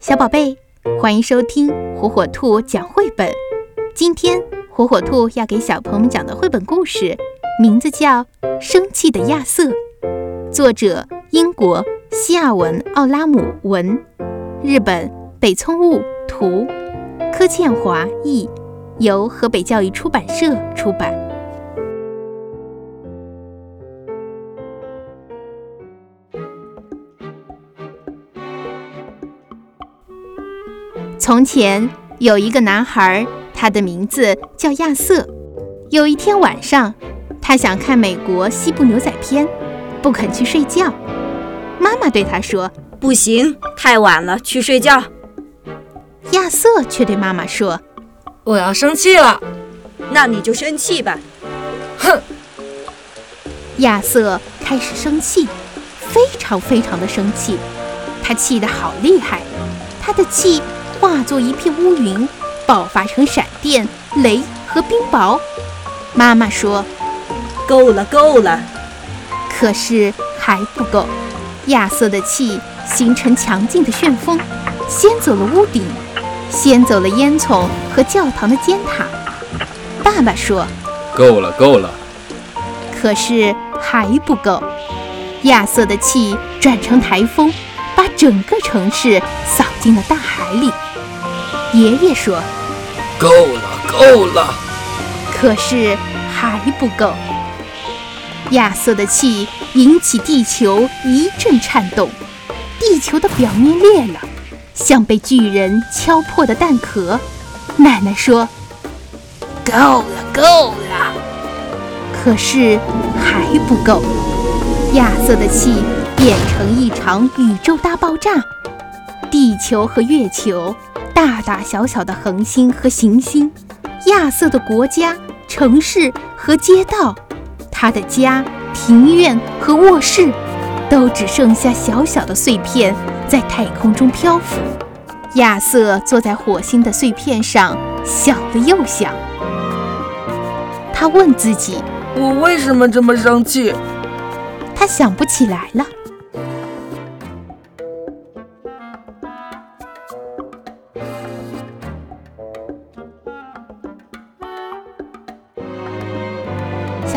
小宝贝，欢迎收听火火兔讲绘本。今天火火兔要给小朋友们讲的绘本故事，名字叫《生气的亚瑟》，作者英国西亚文·奥拉姆文，日本北村悟图，柯倩华译，由河北教育出版社出版。从前有一个男孩，他的名字叫亚瑟。有一天晚上，他想看美国西部牛仔片，不肯去睡觉。妈妈对他说：“不行，太晚了，去睡觉。”亚瑟却对妈妈说：“我要生气了。”那你就生气吧。哼！亚瑟开始生气，非常非常的生气。他气得好厉害，他的气。化作一片乌云，爆发成闪电、雷和冰雹。妈妈说：“够了，够了。”可是还不够。亚瑟的气形成强劲的旋风，掀走了屋顶，掀走了烟囱和教堂的尖塔。爸爸说：“够了，够了。”可是还不够。亚瑟的气转成台风，把整个城市扫进了大海里。爷爷说：“够了，够了。”可是还不够。亚瑟的气引起地球一阵颤动，地球的表面裂了，像被巨人敲破的蛋壳。奶奶说：“够了，够了。”可是还不够。亚瑟的气变成一场宇宙大爆炸，地球和月球。大大小小的恒星和行星，亚瑟的国家、城市和街道，他的家、庭院和卧室，都只剩下小小的碎片在太空中漂浮。亚瑟坐在火星的碎片上，想了又想。他问自己：“我为什么这么生气？”他想不起来了。